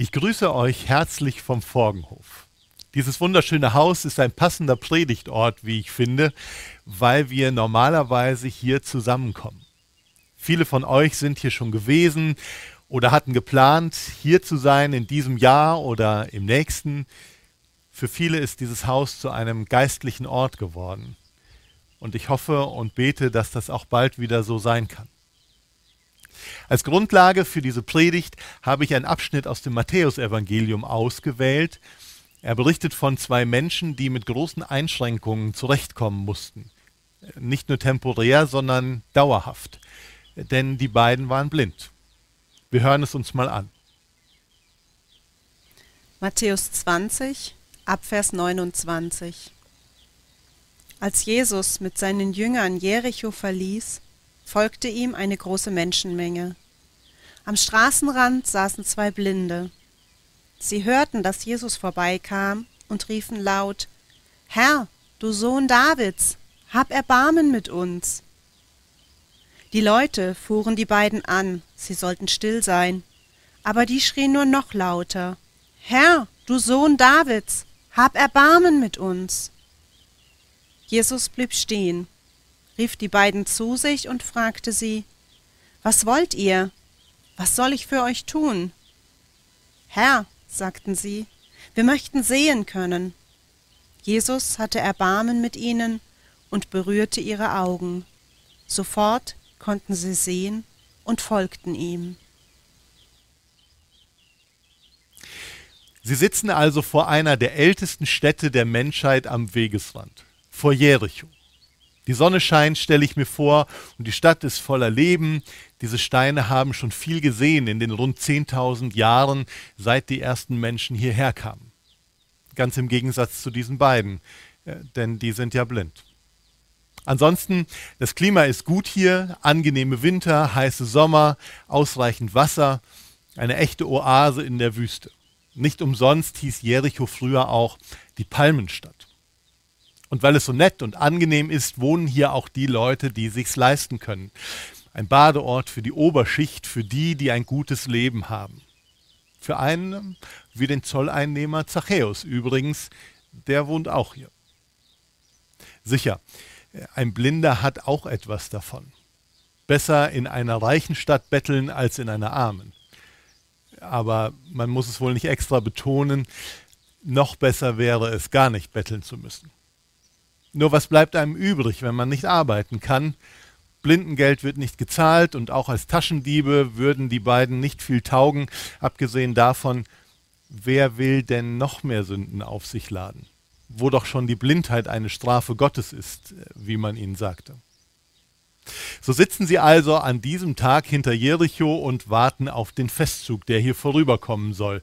Ich grüße euch herzlich vom Forgenhof. Dieses wunderschöne Haus ist ein passender Predigtort, wie ich finde, weil wir normalerweise hier zusammenkommen. Viele von euch sind hier schon gewesen oder hatten geplant, hier zu sein in diesem Jahr oder im nächsten. Für viele ist dieses Haus zu einem geistlichen Ort geworden. Und ich hoffe und bete, dass das auch bald wieder so sein kann. Als Grundlage für diese Predigt habe ich einen Abschnitt aus dem Matthäusevangelium ausgewählt. Er berichtet von zwei Menschen, die mit großen Einschränkungen zurechtkommen mussten. Nicht nur temporär, sondern dauerhaft. Denn die beiden waren blind. Wir hören es uns mal an. Matthäus 20, Abvers 29. Als Jesus mit seinen Jüngern Jericho verließ, folgte ihm eine große Menschenmenge. Am Straßenrand saßen zwei Blinde. Sie hörten, dass Jesus vorbeikam und riefen laut Herr, du Sohn Davids, hab Erbarmen mit uns. Die Leute fuhren die beiden an, sie sollten still sein, aber die schrien nur noch lauter Herr, du Sohn Davids, hab Erbarmen mit uns. Jesus blieb stehen rief die beiden zu sich und fragte sie, Was wollt ihr? Was soll ich für euch tun? Herr, sagten sie, wir möchten sehen können. Jesus hatte Erbarmen mit ihnen und berührte ihre Augen. Sofort konnten sie sehen und folgten ihm. Sie sitzen also vor einer der ältesten Städte der Menschheit am Wegesrand, vor Jericho. Die Sonne scheint, stelle ich mir vor, und die Stadt ist voller Leben. Diese Steine haben schon viel gesehen in den rund 10.000 Jahren, seit die ersten Menschen hierher kamen. Ganz im Gegensatz zu diesen beiden, äh, denn die sind ja blind. Ansonsten, das Klima ist gut hier, angenehme Winter, heiße Sommer, ausreichend Wasser, eine echte Oase in der Wüste. Nicht umsonst hieß Jericho früher auch die Palmenstadt. Und weil es so nett und angenehm ist, wohnen hier auch die Leute, die sich's leisten können. Ein Badeort für die Oberschicht, für die, die ein gutes Leben haben. Für einen wie den Zolleinnehmer Zachäus übrigens, der wohnt auch hier. Sicher, ein Blinder hat auch etwas davon. Besser in einer reichen Stadt betteln als in einer armen. Aber man muss es wohl nicht extra betonen, noch besser wäre es gar nicht betteln zu müssen. Nur was bleibt einem übrig, wenn man nicht arbeiten kann? Blindengeld wird nicht gezahlt und auch als Taschendiebe würden die beiden nicht viel taugen, abgesehen davon, wer will denn noch mehr Sünden auf sich laden? Wo doch schon die Blindheit eine Strafe Gottes ist, wie man ihnen sagte. So sitzen sie also an diesem Tag hinter Jericho und warten auf den Festzug, der hier vorüberkommen soll.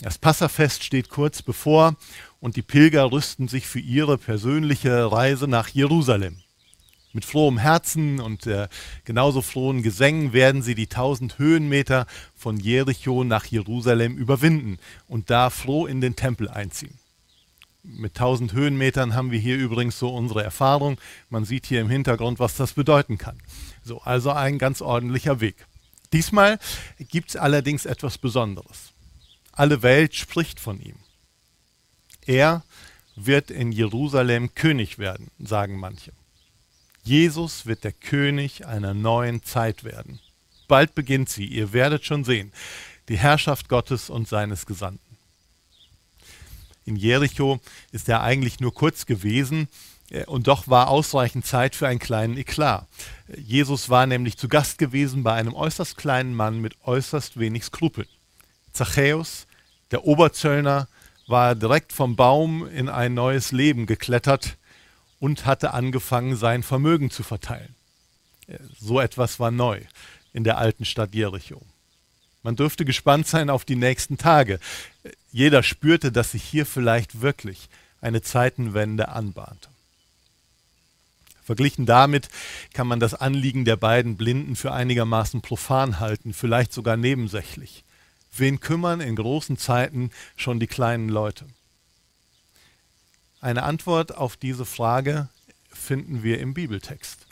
Das Passafest steht kurz bevor und die Pilger rüsten sich für ihre persönliche Reise nach Jerusalem. Mit frohem Herzen und äh, genauso frohen Gesängen werden sie die tausend Höhenmeter von Jericho nach Jerusalem überwinden und da froh in den Tempel einziehen. Mit tausend Höhenmetern haben wir hier übrigens so unsere Erfahrung. Man sieht hier im Hintergrund, was das bedeuten kann. So, also ein ganz ordentlicher Weg. Diesmal gibt es allerdings etwas Besonderes. Alle Welt spricht von ihm. Er wird in Jerusalem König werden, sagen manche. Jesus wird der König einer neuen Zeit werden. Bald beginnt sie, ihr werdet schon sehen, die Herrschaft Gottes und seines Gesandten. In Jericho ist er eigentlich nur kurz gewesen, äh, und doch war ausreichend Zeit für einen kleinen Eklat. Jesus war nämlich zu Gast gewesen bei einem äußerst kleinen Mann mit äußerst wenig Skrupeln. Zachäus, der Oberzöllner, war direkt vom Baum in ein neues Leben geklettert und hatte angefangen, sein Vermögen zu verteilen. So etwas war neu in der alten Stadt Jericho. Man dürfte gespannt sein auf die nächsten Tage. Jeder spürte, dass sich hier vielleicht wirklich eine Zeitenwende anbahnte. Verglichen damit kann man das Anliegen der beiden Blinden für einigermaßen profan halten, vielleicht sogar nebensächlich. Wen kümmern in großen Zeiten schon die kleinen Leute? Eine Antwort auf diese Frage finden wir im Bibeltext.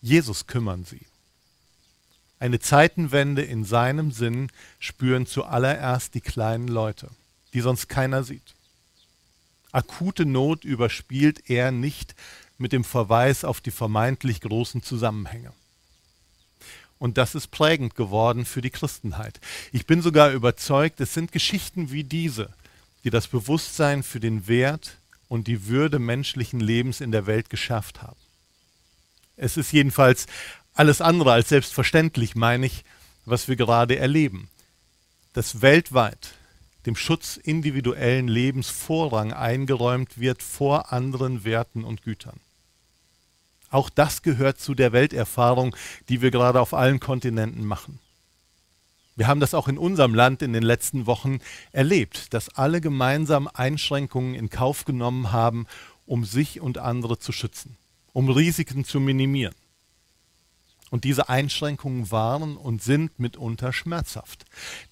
Jesus kümmern sie. Eine Zeitenwende in seinem Sinn spüren zuallererst die kleinen Leute, die sonst keiner sieht. Akute Not überspielt er nicht mit dem Verweis auf die vermeintlich großen Zusammenhänge. Und das ist prägend geworden für die Christenheit. Ich bin sogar überzeugt, es sind Geschichten wie diese, die das Bewusstsein für den Wert und die Würde menschlichen Lebens in der Welt geschafft haben. Es ist jedenfalls alles andere als selbstverständlich, meine ich, was wir gerade erleben. Dass weltweit dem Schutz individuellen Lebens Vorrang eingeräumt wird vor anderen Werten und Gütern. Auch das gehört zu der Welterfahrung, die wir gerade auf allen Kontinenten machen. Wir haben das auch in unserem Land in den letzten Wochen erlebt, dass alle gemeinsam Einschränkungen in Kauf genommen haben, um sich und andere zu schützen, um Risiken zu minimieren. Und diese Einschränkungen waren und sind mitunter schmerzhaft.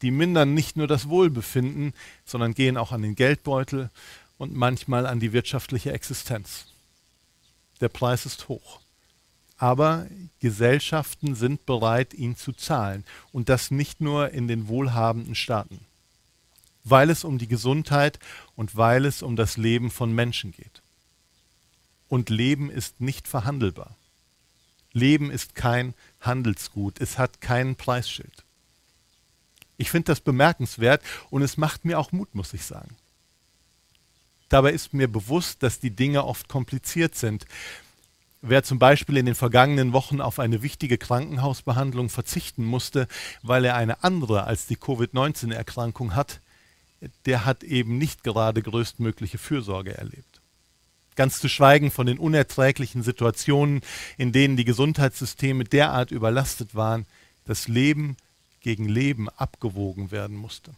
Die mindern nicht nur das Wohlbefinden, sondern gehen auch an den Geldbeutel und manchmal an die wirtschaftliche Existenz. Der Preis ist hoch. Aber Gesellschaften sind bereit, ihn zu zahlen. Und das nicht nur in den wohlhabenden Staaten. Weil es um die Gesundheit und weil es um das Leben von Menschen geht. Und Leben ist nicht verhandelbar. Leben ist kein Handelsgut, es hat kein Preisschild. Ich finde das bemerkenswert und es macht mir auch Mut, muss ich sagen. Dabei ist mir bewusst, dass die Dinge oft kompliziert sind. Wer zum Beispiel in den vergangenen Wochen auf eine wichtige Krankenhausbehandlung verzichten musste, weil er eine andere als die Covid-19-Erkrankung hat, der hat eben nicht gerade größtmögliche Fürsorge erlebt. Ganz zu schweigen von den unerträglichen Situationen, in denen die Gesundheitssysteme derart überlastet waren, dass Leben gegen Leben abgewogen werden musste.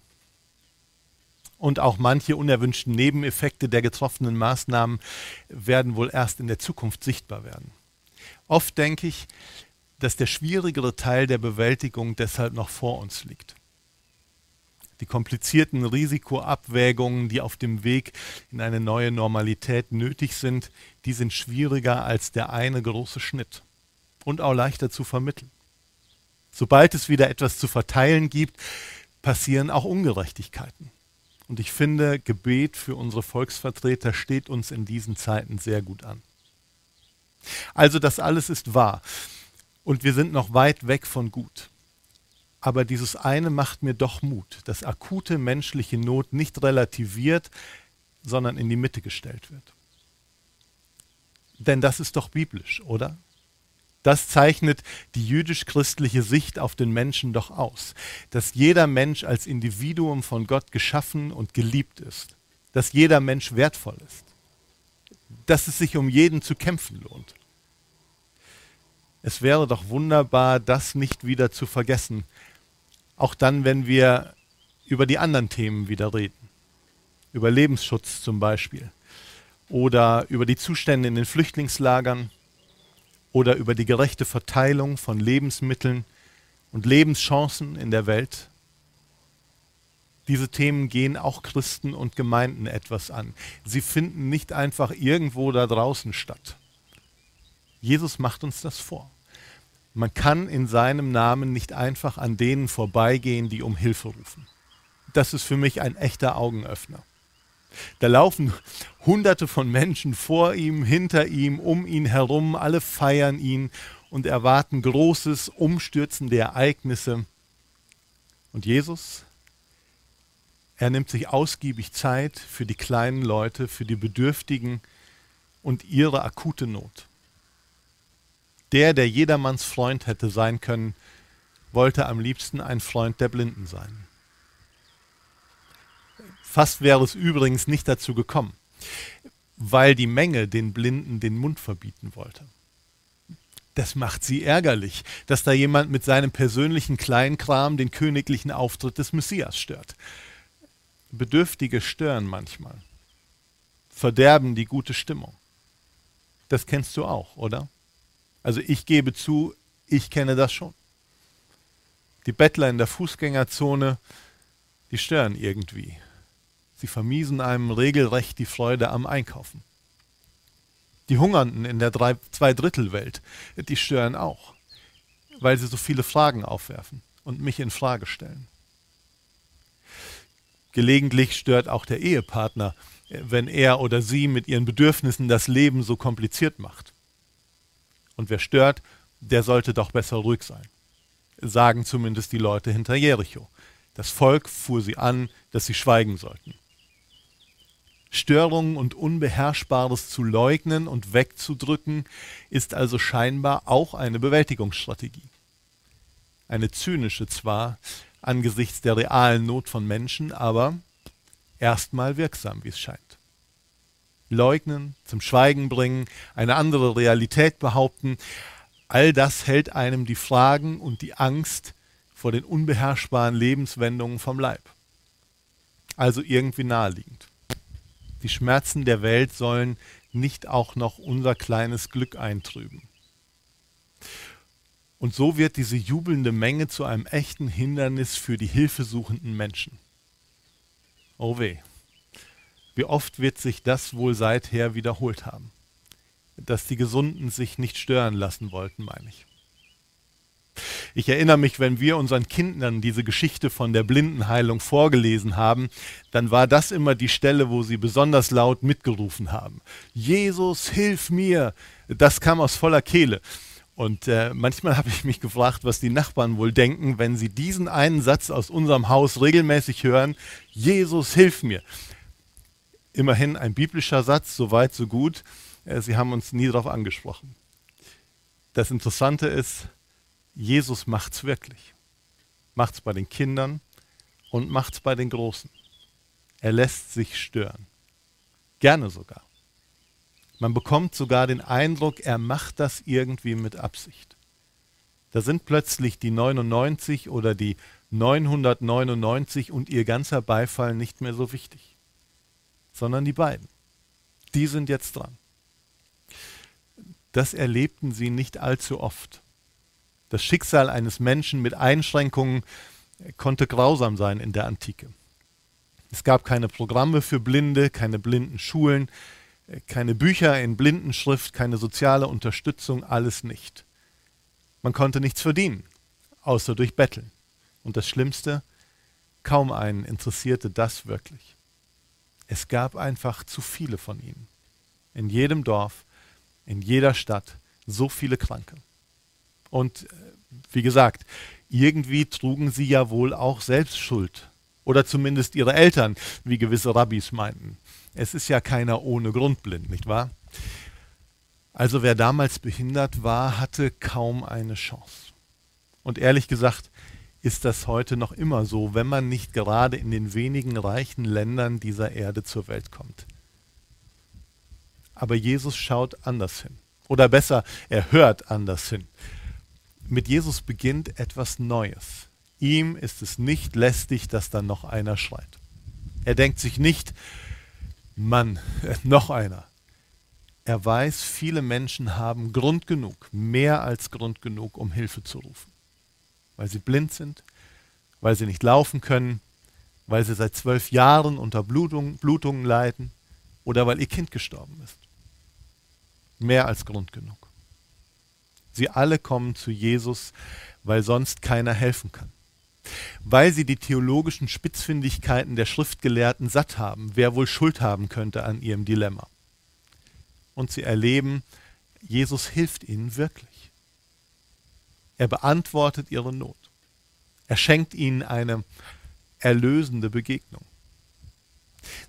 Und auch manche unerwünschten Nebeneffekte der getroffenen Maßnahmen werden wohl erst in der Zukunft sichtbar werden. Oft denke ich, dass der schwierigere Teil der Bewältigung deshalb noch vor uns liegt die komplizierten Risikoabwägungen, die auf dem Weg in eine neue Normalität nötig sind, die sind schwieriger als der eine große Schnitt und auch leichter zu vermitteln. Sobald es wieder etwas zu verteilen gibt, passieren auch Ungerechtigkeiten. Und ich finde, Gebet für unsere Volksvertreter steht uns in diesen Zeiten sehr gut an. Also das alles ist wahr. Und wir sind noch weit weg von gut. Aber dieses eine macht mir doch Mut, dass akute menschliche Not nicht relativiert, sondern in die Mitte gestellt wird. Denn das ist doch biblisch, oder? Das zeichnet die jüdisch-christliche Sicht auf den Menschen doch aus, dass jeder Mensch als Individuum von Gott geschaffen und geliebt ist, dass jeder Mensch wertvoll ist, dass es sich um jeden zu kämpfen lohnt. Es wäre doch wunderbar, das nicht wieder zu vergessen, auch dann, wenn wir über die anderen Themen wieder reden. Über Lebensschutz zum Beispiel. Oder über die Zustände in den Flüchtlingslagern. Oder über die gerechte Verteilung von Lebensmitteln und Lebenschancen in der Welt. Diese Themen gehen auch Christen und Gemeinden etwas an. Sie finden nicht einfach irgendwo da draußen statt. Jesus macht uns das vor. Man kann in seinem Namen nicht einfach an denen vorbeigehen, die um Hilfe rufen. Das ist für mich ein echter Augenöffner. Da laufen hunderte von Menschen vor ihm, hinter ihm, um ihn herum, alle feiern ihn und erwarten großes, umstürzende Ereignisse. Und Jesus, er nimmt sich ausgiebig Zeit für die kleinen Leute, für die Bedürftigen und ihre akute Not. Der, der jedermanns Freund hätte sein können, wollte am liebsten ein Freund der Blinden sein. Fast wäre es übrigens nicht dazu gekommen, weil die Menge den Blinden den Mund verbieten wollte. Das macht sie ärgerlich, dass da jemand mit seinem persönlichen Kleinkram den königlichen Auftritt des Messias stört. Bedürftige stören manchmal, verderben die gute Stimmung. Das kennst du auch, oder? Also ich gebe zu, ich kenne das schon. Die Bettler in der Fußgängerzone, die stören irgendwie. Sie vermiesen einem regelrecht die Freude am Einkaufen. Die Hungernden in der Zweidrittelwelt, die stören auch. weil sie so viele Fragen aufwerfen und mich in Frage stellen. Gelegentlich stört auch der Ehepartner, wenn er oder sie mit ihren Bedürfnissen das Leben so kompliziert macht. Und wer stört, der sollte doch besser ruhig sein, sagen zumindest die Leute hinter Jericho. Das Volk fuhr sie an, dass sie schweigen sollten. Störungen und Unbeherrschbares zu leugnen und wegzudrücken, ist also scheinbar auch eine Bewältigungsstrategie. Eine zynische zwar angesichts der realen Not von Menschen, aber erstmal wirksam, wie es scheint. Leugnen, zum Schweigen bringen, eine andere Realität behaupten, all das hält einem die Fragen und die Angst vor den unbeherrschbaren Lebenswendungen vom Leib. Also irgendwie naheliegend. Die Schmerzen der Welt sollen nicht auch noch unser kleines Glück eintrüben. Und so wird diese jubelnde Menge zu einem echten Hindernis für die hilfesuchenden Menschen. Oh weh. Wie oft wird sich das wohl seither wiederholt haben? Dass die Gesunden sich nicht stören lassen wollten, meine ich. Ich erinnere mich, wenn wir unseren Kindern diese Geschichte von der Blindenheilung vorgelesen haben, dann war das immer die Stelle, wo sie besonders laut mitgerufen haben. Jesus, hilf mir! Das kam aus voller Kehle. Und äh, manchmal habe ich mich gefragt, was die Nachbarn wohl denken, wenn sie diesen einen Satz aus unserem Haus regelmäßig hören, Jesus, hilf mir. Immerhin ein biblischer Satz, so weit, so gut. Äh, sie haben uns nie darauf angesprochen. Das Interessante ist, Jesus macht es wirklich. Macht es bei den Kindern und macht es bei den Großen. Er lässt sich stören. Gerne sogar. Man bekommt sogar den Eindruck, er macht das irgendwie mit Absicht. Da sind plötzlich die 99 oder die 999 und ihr ganzer Beifall nicht mehr so wichtig, sondern die beiden. Die sind jetzt dran. Das erlebten sie nicht allzu oft. Das Schicksal eines Menschen mit Einschränkungen konnte grausam sein in der Antike. Es gab keine Programme für Blinde, keine blinden Schulen, keine Bücher in Blindenschrift, keine soziale Unterstützung, alles nicht. Man konnte nichts verdienen, außer durch Betteln. Und das Schlimmste, kaum einen interessierte das wirklich. Es gab einfach zu viele von ihnen. In jedem Dorf, in jeder Stadt so viele Kranke. Und äh, wie gesagt, irgendwie trugen sie ja wohl auch selbst Schuld. Oder zumindest ihre Eltern, wie gewisse Rabbis meinten. Es ist ja keiner ohne Grund blind, nicht wahr? Also wer damals behindert war, hatte kaum eine Chance. Und ehrlich gesagt ist das heute noch immer so, wenn man nicht gerade in den wenigen reichen Ländern dieser Erde zur Welt kommt. Aber Jesus schaut anders hin. Oder besser, er hört anders hin mit Jesus beginnt etwas Neues. Ihm ist es nicht lästig, dass da noch einer schreit. Er denkt sich nicht, Mann, noch einer. Er weiß, viele Menschen haben Grund genug, mehr als Grund genug, um Hilfe zu rufen. Weil sie blind sind, weil sie nicht laufen können, weil sie seit zwölf Jahren unter Blutung, Blutungen leiden oder weil ihr Kind gestorben ist. Mehr als Grund genug. Sie alle kommen zu Jesus, weil sonst keiner helfen kann. Weil sie die theologischen Spitzfindigkeiten der Schriftgelehrten satt haben, wer wohl Schuld haben könnte an ihrem Dilemma. Und sie erleben, Jesus hilft ihnen wirklich. Er beantwortet ihre Not. Er schenkt ihnen eine erlösende Begegnung.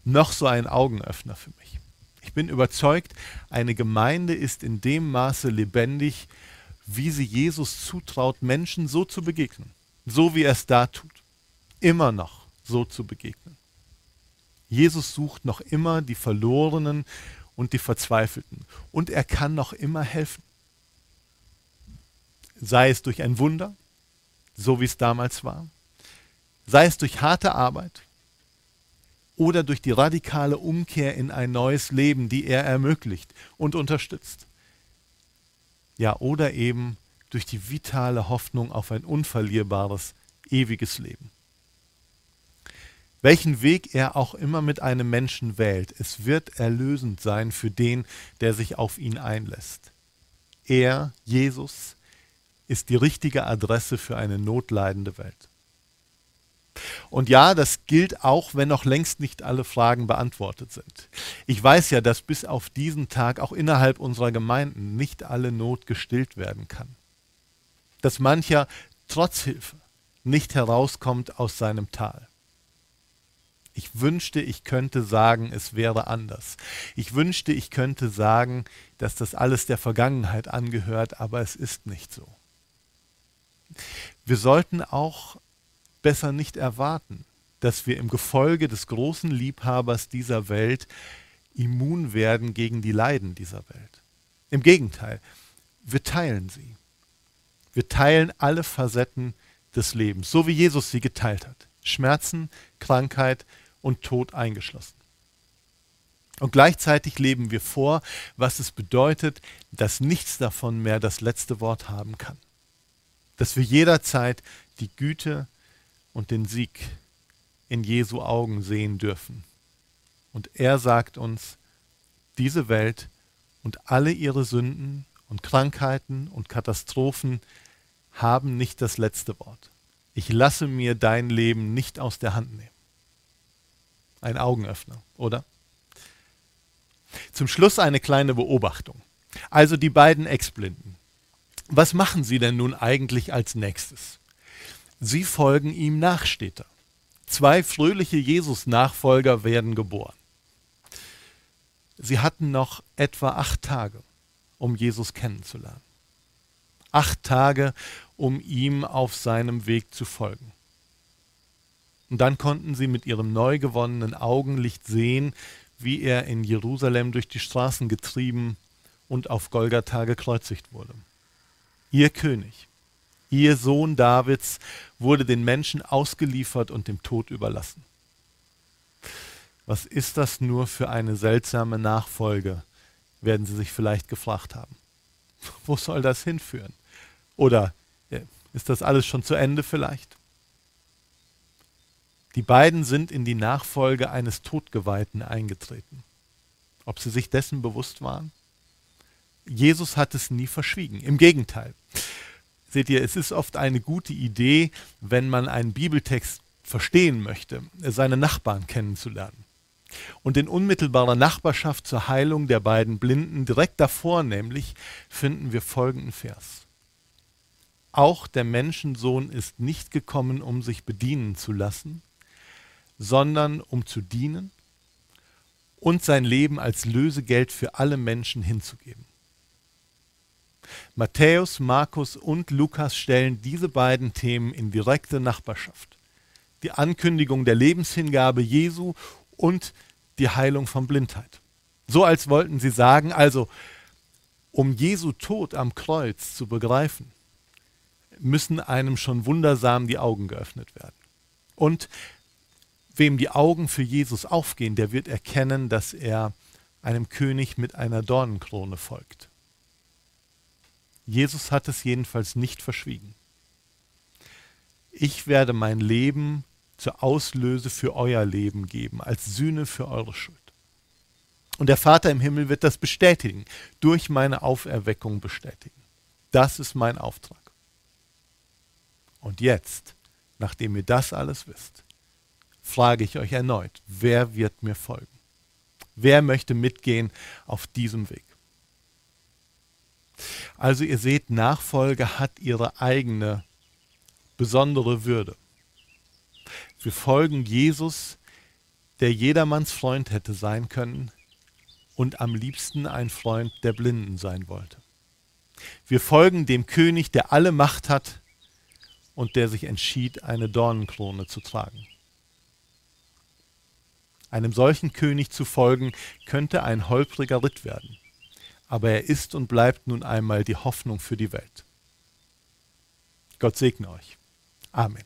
Noch so ein Augenöffner für mich. Ich bin überzeugt, eine Gemeinde ist in dem Maße lebendig, wie sie Jesus zutraut, Menschen so zu begegnen, so wie er es da tut, immer noch so zu begegnen. Jesus sucht noch immer die Verlorenen und die Verzweifelten und er kann noch immer helfen. Sei es durch ein Wunder, so wie es damals war, sei es durch harte Arbeit oder durch die radikale Umkehr in ein neues Leben, die er ermöglicht und unterstützt. Ja, oder eben durch die vitale Hoffnung auf ein unverlierbares, ewiges Leben. Welchen Weg er auch immer mit einem Menschen wählt, es wird erlösend sein für den, der sich auf ihn einlässt. Er, Jesus, ist die richtige Adresse für eine notleidende Welt. Und ja, das gilt auch, wenn noch längst nicht alle Fragen beantwortet sind. Ich weiß ja, dass bis auf diesen Tag auch innerhalb unserer Gemeinden nicht alle Not gestillt werden kann. Dass mancher trotz Hilfe nicht herauskommt aus seinem Tal. Ich wünschte, ich könnte sagen, es wäre anders. Ich wünschte, ich könnte sagen, dass das alles der Vergangenheit angehört, aber es ist nicht so. Wir sollten auch besser nicht erwarten, dass wir im Gefolge des großen Liebhabers dieser Welt immun werden gegen die Leiden dieser Welt. Im Gegenteil, wir teilen sie. Wir teilen alle Facetten des Lebens, so wie Jesus sie geteilt hat. Schmerzen, Krankheit, und Tod eingeschlossen. Und gleichzeitig leben wir vor, was es bedeutet, dass nichts davon mehr das letzte Wort haben kann. Dass wir jederzeit die Güte und den Sieg in Jesu Augen sehen dürfen. Und er sagt uns, diese Welt und alle ihre Sünden und Krankheiten und Katastrophen haben nicht das letzte Wort. Ich lasse mir dein Leben nicht aus der Hand nehmen. Ein Augenöffner, oder? Zum Schluss eine kleine Beobachtung. Also die beiden Ex-Blinden. Was machen sie denn nun eigentlich als nächstes? Sie folgen ihm nach, steht da. Zwei fröhliche Jesus-Nachfolger werden geboren. Sie hatten noch etwa acht Tage, um Jesus kennenzulernen. Acht Tage, um ihm auf seinem Weg zu folgen. Und dann konnten sie mit ihrem neu gewonnenen Augenlicht sehen, wie er in Jerusalem durch die Straßen getrieben und auf Golgatha gekreuzigt wurde. Ihr König, ihr Sohn Davids, wurde den Menschen ausgeliefert und dem Tod überlassen. Was ist das nur für eine seltsame Nachfolge, werden Sie sich vielleicht gefragt haben. Wo soll das hinführen? Oder äh, ist das alles schon zu Ende vielleicht? Die beiden sind in die Nachfolge eines Todgeweihten eingetreten. Ob sie sich dessen bewusst waren? Jesus hat es nie verschwiegen. Im Gegenteil. Seht ihr, es ist oft eine gute Idee, wenn man einen Bibeltext verstehen möchte, seine Nachbarn kennenzulernen. Und in unmittelbarer Nachbarschaft zur Heilung der beiden Blinden, direkt davor nämlich, finden wir folgenden Vers. Auch der Menschensohn ist nicht gekommen, um sich bedienen zu lassen, sondern um zu dienen und sein Leben als Lösegeld für alle Menschen hinzugeben. Matthäus, Markus und Lukas stellen diese beiden Themen in direkte Nachbarschaft. Die Ankündigung der Lebenshingabe Jesu und die Heilung von Blindheit. So als wollten sie sagen, also um Jesu Tod am Kreuz zu begreifen, müssen einem schon wundersam die Augen geöffnet werden. Und wem die Augen für Jesus aufgehen, der wird erkennen, dass er einem König mit einer Dornenkrone folgt. Jesus hat es jedenfalls nicht verschwiegen. Ich werde mein Leben zur Auslöse für euer Leben geben, als Sühne für eure Schuld. Und der Vater im Himmel wird das bestätigen, durch meine Auferweckung bestätigen. Das ist mein Auftrag. Und jetzt, nachdem ihr das alles wisst, frage ich euch erneut, wer wird mir folgen? Wer möchte mitgehen auf diesem Weg? Also ihr seht, Nachfolge hat ihre eigene besondere Würde. Wir folgen Jesus, der jedermanns Freund hätte sein können und am liebsten ein Freund der Blinden sein wollte. Wir folgen dem König, der alle Macht hat und der sich entschied, eine Dornenkrone zu tragen. Einem solchen König zu folgen, könnte ein holpriger Ritt werden. Aber er ist und bleibt nun einmal die Hoffnung für die Welt. Gott segne euch. Amen.